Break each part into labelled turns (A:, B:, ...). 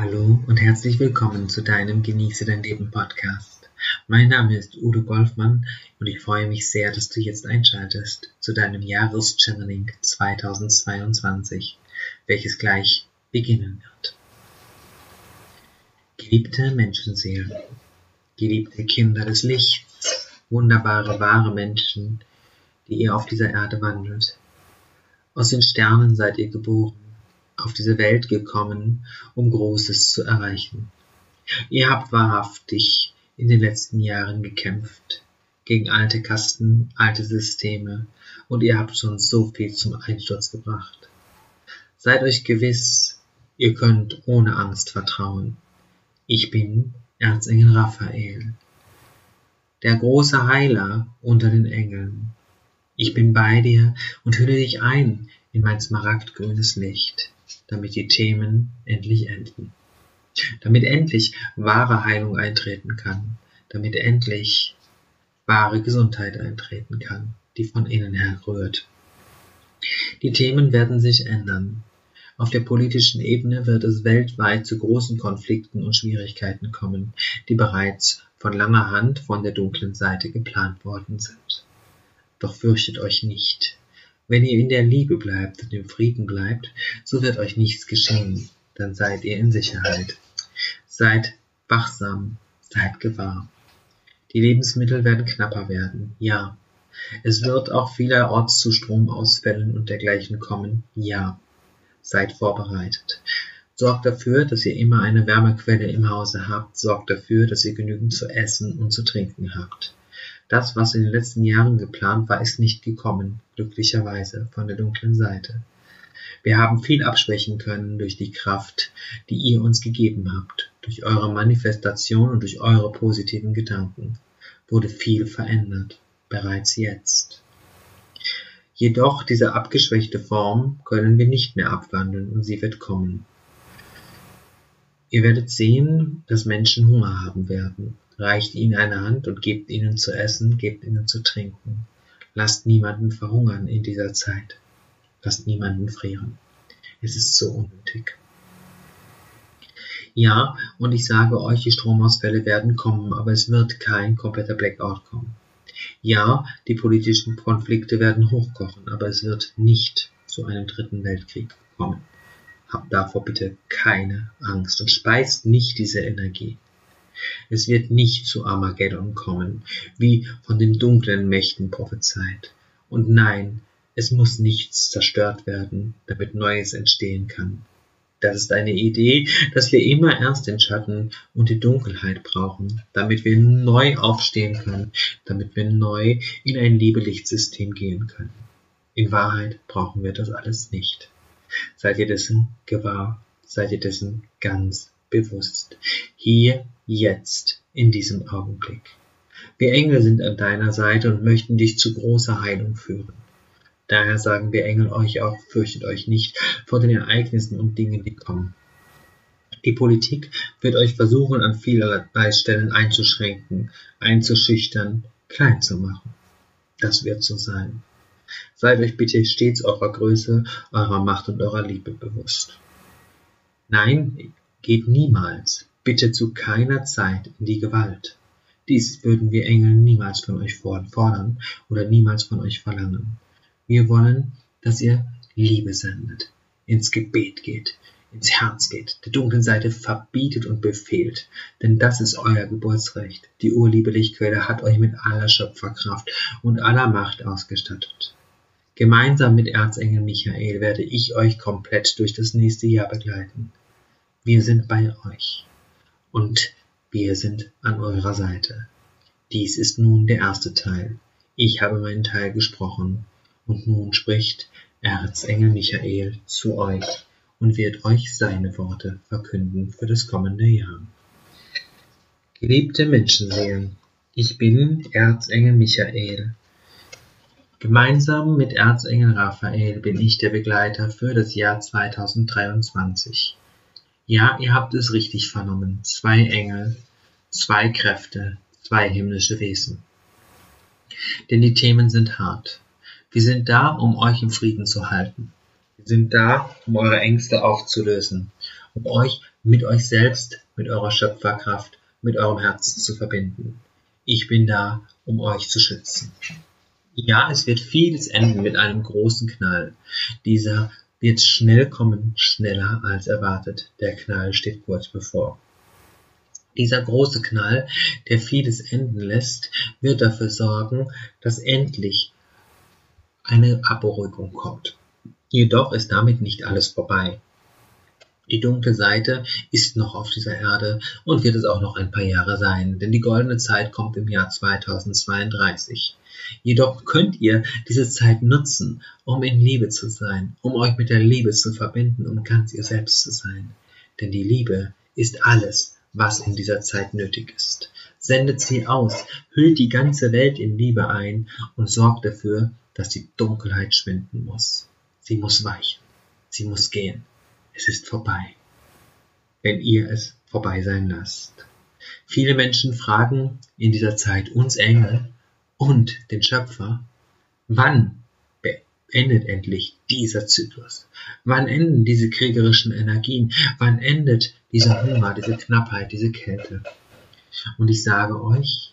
A: Hallo und herzlich willkommen zu deinem Genieße dein Leben Podcast. Mein Name ist Udo Golfmann und ich freue mich sehr, dass du jetzt einschaltest zu deinem Jahreschanneling 2022, welches gleich beginnen wird. Geliebte Menschenseelen, geliebte Kinder des Lichts, wunderbare, wahre Menschen, die ihr auf dieser Erde wandelt. Aus den Sternen seid ihr geboren auf diese Welt gekommen, um Großes zu erreichen. Ihr habt wahrhaftig in den letzten Jahren gekämpft gegen alte Kasten, alte Systeme und ihr habt schon so viel zum Einsturz gebracht. Seid euch gewiss, ihr könnt ohne Angst vertrauen. Ich bin Erzengel Raphael, der große Heiler unter den Engeln. Ich bin bei dir und hülle dich ein in mein smaragdgrünes Licht damit die Themen endlich enden. Damit endlich wahre Heilung eintreten kann, damit endlich wahre Gesundheit eintreten kann, die von innen her rührt. Die Themen werden sich ändern. Auf der politischen Ebene wird es weltweit zu großen Konflikten und Schwierigkeiten kommen, die bereits von langer Hand von der dunklen Seite geplant worden sind. Doch fürchtet euch nicht, wenn ihr in der Liebe bleibt und im Frieden bleibt, so wird euch nichts geschehen, dann seid ihr in Sicherheit. Seid wachsam, seid gewahr. Die Lebensmittel werden knapper werden, ja. Es wird auch vielerorts zu Stromausfällen und dergleichen kommen, ja. Seid vorbereitet. Sorgt dafür, dass ihr immer eine Wärmequelle im Hause habt. Sorgt dafür, dass ihr genügend zu essen und zu trinken habt. Das, was in den letzten Jahren geplant war, ist nicht gekommen, glücklicherweise, von der dunklen Seite. Wir haben viel abschwächen können durch die Kraft, die ihr uns gegeben habt. Durch eure Manifestation und durch eure positiven Gedanken wurde viel verändert, bereits jetzt. Jedoch diese abgeschwächte Form können wir nicht mehr abwandeln und sie wird kommen. Ihr werdet sehen, dass Menschen Hunger haben werden, reicht ihnen eine Hand und gebt ihnen zu essen, gebt ihnen zu trinken. Lasst niemanden verhungern in dieser Zeit. Lasst niemanden frieren. Es ist so unnötig. Ja, und ich sage euch, die Stromausfälle werden kommen, aber es wird kein kompletter Blackout kommen. Ja, die politischen Konflikte werden hochkochen, aber es wird nicht zu einem dritten Weltkrieg kommen. Habt davor bitte keine Angst und speist nicht diese Energie. Es wird nicht zu Armageddon kommen, wie von den dunklen Mächten prophezeit. Und nein, es muss nichts zerstört werden, damit Neues entstehen kann. Das ist eine Idee, dass wir immer erst den Schatten und die Dunkelheit brauchen, damit wir neu aufstehen können, damit wir neu in ein Liebelichtsystem gehen können. In Wahrheit brauchen wir das alles nicht. Seid ihr dessen gewahr, seid ihr dessen ganz bewusst. Hier, jetzt, in diesem Augenblick. Wir Engel sind an deiner Seite und möchten dich zu großer Heilung führen. Daher sagen wir Engel euch auch, fürchtet euch nicht vor den Ereignissen und Dingen, die kommen. Die Politik wird euch versuchen, an vielerlei Stellen einzuschränken, einzuschüchtern, klein zu machen. Das wird so sein. Seid euch bitte stets eurer Größe, eurer Macht und eurer Liebe bewusst. Nein, Geht niemals, bitte zu keiner Zeit in die Gewalt. Dies würden wir Engel niemals von euch fordern oder niemals von euch verlangen. Wir wollen, dass ihr Liebe sendet, ins Gebet geht, ins Herz geht, der dunklen Seite verbietet und befehlt, denn das ist euer Geburtsrecht. Die Urliebelichquelle hat euch mit aller Schöpferkraft und aller Macht ausgestattet. Gemeinsam mit Erzengel Michael werde ich euch komplett durch das nächste Jahr begleiten. Wir sind bei euch und wir sind an eurer Seite. Dies ist nun der erste Teil. Ich habe meinen Teil gesprochen und nun spricht Erzengel Michael zu euch und wird euch seine Worte verkünden für das kommende Jahr. Geliebte Menschenseelen, ich bin Erzengel Michael. Gemeinsam mit Erzengel Raphael bin ich der Begleiter für das Jahr 2023. Ja, ihr habt es richtig vernommen. Zwei Engel, zwei Kräfte, zwei himmlische Wesen. Denn die Themen sind hart. Wir sind da, um euch im Frieden zu halten. Wir sind da, um eure Ängste aufzulösen, um euch mit euch selbst, mit eurer Schöpferkraft, mit eurem Herzen zu verbinden. Ich bin da, um euch zu schützen. Ja, es wird vieles enden mit einem großen Knall. Dieser wird schnell kommen, schneller als erwartet. Der Knall steht kurz bevor. Dieser große Knall, der vieles enden lässt, wird dafür sorgen, dass endlich eine Abberuhigung kommt. Jedoch ist damit nicht alles vorbei. Die dunkle Seite ist noch auf dieser Erde und wird es auch noch ein paar Jahre sein, denn die goldene Zeit kommt im Jahr 2032. Jedoch könnt ihr diese Zeit nutzen, um in Liebe zu sein, um euch mit der Liebe zu verbinden, um ganz ihr selbst zu sein. Denn die Liebe ist alles, was in dieser Zeit nötig ist. Sendet sie aus, hüllt die ganze Welt in Liebe ein und sorgt dafür, dass die Dunkelheit schwinden muss. Sie muss weichen, sie muss gehen. Es ist vorbei, wenn ihr es vorbei sein lasst. Viele Menschen fragen in dieser Zeit uns Engel und den Schöpfer, wann endet endlich dieser Zyklus? Wann enden diese kriegerischen Energien? Wann endet dieser Hunger, diese Knappheit, diese Kälte? Und ich sage euch,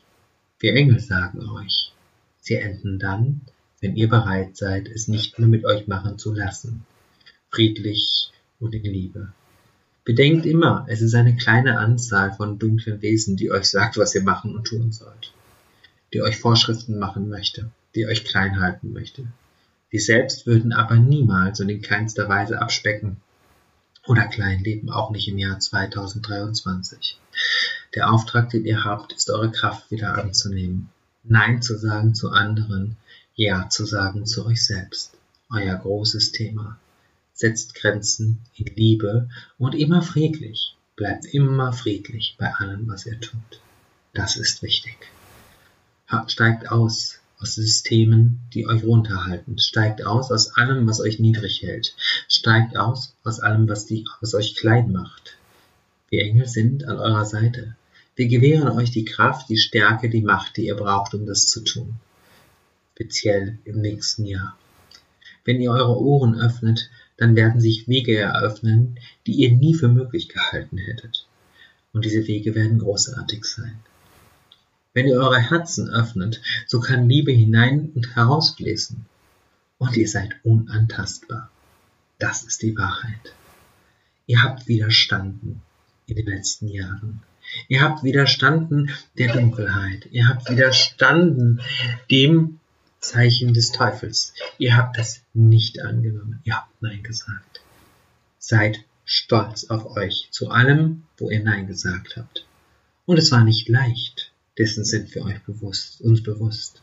A: wir Engel sagen euch, sie enden dann, wenn ihr bereit seid, es nicht mehr mit euch machen zu lassen. Friedlich und in Liebe. Bedenkt immer, es ist eine kleine Anzahl von dunklen Wesen, die euch sagt, was ihr machen und tun sollt, die euch Vorschriften machen möchte, die euch klein halten möchte. Die selbst würden aber niemals und in keinster Weise abspecken oder klein leben, auch nicht im Jahr 2023. Der Auftrag, den ihr habt, ist eure Kraft wieder anzunehmen, Nein zu sagen zu anderen, Ja zu sagen zu euch selbst. Euer großes Thema setzt Grenzen in Liebe und immer friedlich. Bleibt immer friedlich bei allem, was ihr tut. Das ist wichtig. Steigt aus aus Systemen, die euch runterhalten. Steigt aus aus allem, was euch niedrig hält. Steigt aus aus allem, was, die, was euch klein macht. Wir Engel sind an eurer Seite. Wir gewähren euch die Kraft, die Stärke, die Macht, die ihr braucht, um das zu tun. Speziell im nächsten Jahr. Wenn ihr eure Ohren öffnet, dann werden sich Wege eröffnen, die ihr nie für möglich gehalten hättet. Und diese Wege werden großartig sein. Wenn ihr eure Herzen öffnet, so kann Liebe hinein und herausfließen. Und ihr seid unantastbar. Das ist die Wahrheit. Ihr habt widerstanden in den letzten Jahren. Ihr habt widerstanden der Dunkelheit. Ihr habt widerstanden dem, Zeichen des Teufels. Ihr habt das nicht angenommen. Ihr habt Nein gesagt. Seid stolz auf euch zu allem, wo ihr Nein gesagt habt. Und es war nicht leicht. Dessen sind wir euch bewusst, uns bewusst.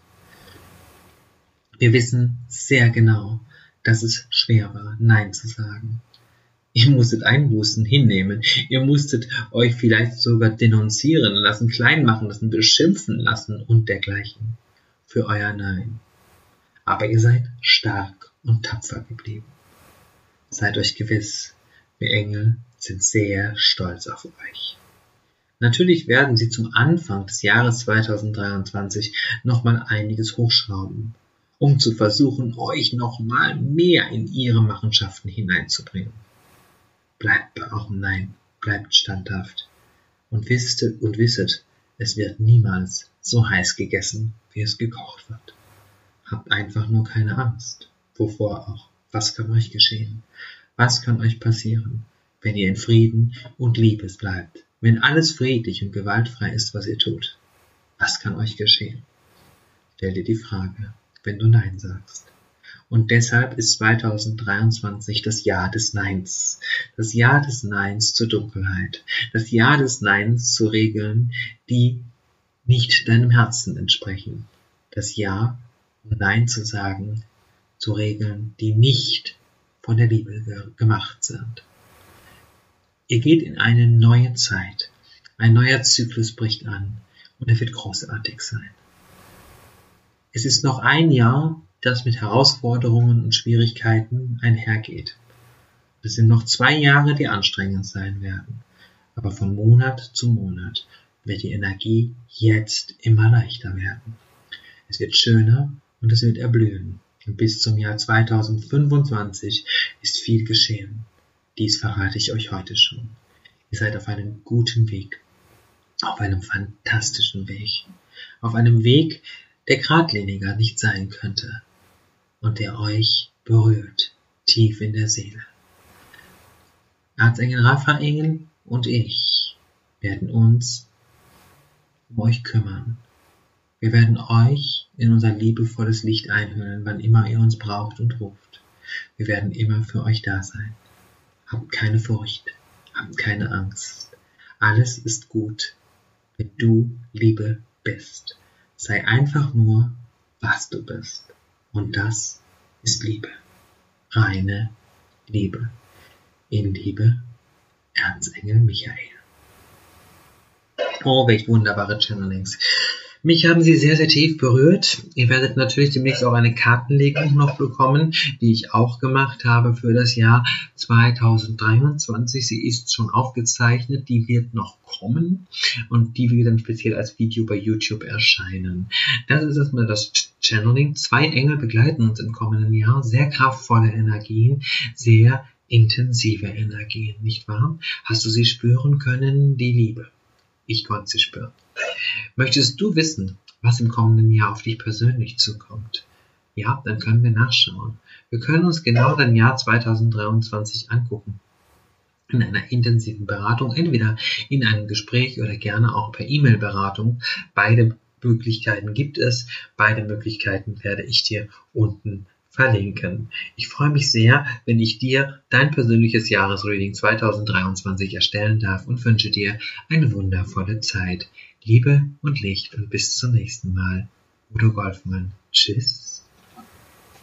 A: Wir wissen sehr genau, dass es schwer war, Nein zu sagen. Ihr musstet Einbußen hinnehmen. Ihr musstet euch vielleicht sogar denunzieren lassen, klein machen lassen, beschimpfen lassen und dergleichen. Für euer Nein aber ihr seid stark und tapfer geblieben. Seid euch gewiss, wir Engel sind sehr stolz auf euch. Natürlich werden sie zum Anfang des Jahres 2023 nochmal einiges hochschrauben, um zu versuchen, euch nochmal mehr in ihre Machenschaften hineinzubringen. Bleibt bei eurem Nein, bleibt standhaft und wisst und wisset, es wird niemals so heiß gegessen, wie es gekocht wird. Habt einfach nur keine Angst. Wovor auch? Was kann euch geschehen? Was kann euch passieren, wenn ihr in Frieden und Liebe bleibt? Wenn alles friedlich und gewaltfrei ist, was ihr tut? Was kann euch geschehen? Stell dir die Frage, wenn du Nein sagst. Und deshalb ist 2023 das Jahr des Neins. Das Jahr des Neins zur Dunkelheit. Das Jahr des Neins zu Regeln, die nicht deinem Herzen entsprechen. Das Jahr Nein zu sagen zu Regeln, die nicht von der Liebe gemacht sind. Ihr geht in eine neue Zeit. Ein neuer Zyklus bricht an und er wird großartig sein. Es ist noch ein Jahr, das mit Herausforderungen und Schwierigkeiten einhergeht. Es sind noch zwei Jahre, die anstrengend sein werden. Aber von Monat zu Monat wird die Energie jetzt immer leichter werden. Es wird schöner und es wird erblühen. Und bis zum Jahr 2025 ist viel geschehen. Dies verrate ich euch heute schon. Ihr seid auf einem guten Weg, auf einem fantastischen Weg, auf einem Weg, der geradliniger nicht sein könnte und der euch berührt, tief in der Seele. Erzengel Raphael und ich werden uns um euch kümmern. Wir werden euch in unser liebevolles Licht einhüllen, wann immer ihr uns braucht und ruft. Wir werden immer für euch da sein. Habt keine Furcht, habt keine Angst. Alles ist gut, wenn du Liebe bist. Sei einfach nur, was du bist. Und das ist Liebe. Reine Liebe. In Liebe, Erzengel Michael. Oh, welch wunderbare Channelings. Mich haben sie sehr, sehr tief berührt. Ihr werdet natürlich demnächst auch eine Kartenlegung noch bekommen, die ich auch gemacht habe für das Jahr 2023. Sie ist schon aufgezeichnet, die wird noch kommen und die wird dann speziell als Video bei YouTube erscheinen. Das ist erstmal das Channeling. Zwei Engel begleiten uns im kommenden Jahr. Sehr kraftvolle Energien, sehr intensive Energien, nicht wahr? Hast du sie spüren können, die Liebe? Ich konnte sie spüren. Möchtest du wissen, was im kommenden Jahr auf dich persönlich zukommt? Ja, dann können wir nachschauen. Wir können uns genau dein Jahr 2023 angucken. In einer intensiven Beratung, entweder in einem Gespräch oder gerne auch per E-Mail-Beratung. Beide Möglichkeiten gibt es. Beide Möglichkeiten werde ich dir unten verlinken. Ich freue mich sehr, wenn ich dir dein persönliches Jahresreading 2023 erstellen darf und wünsche dir eine wundervolle Zeit. Liebe und Licht und bis zum nächsten Mal. Udo Golfmann. Tschüss.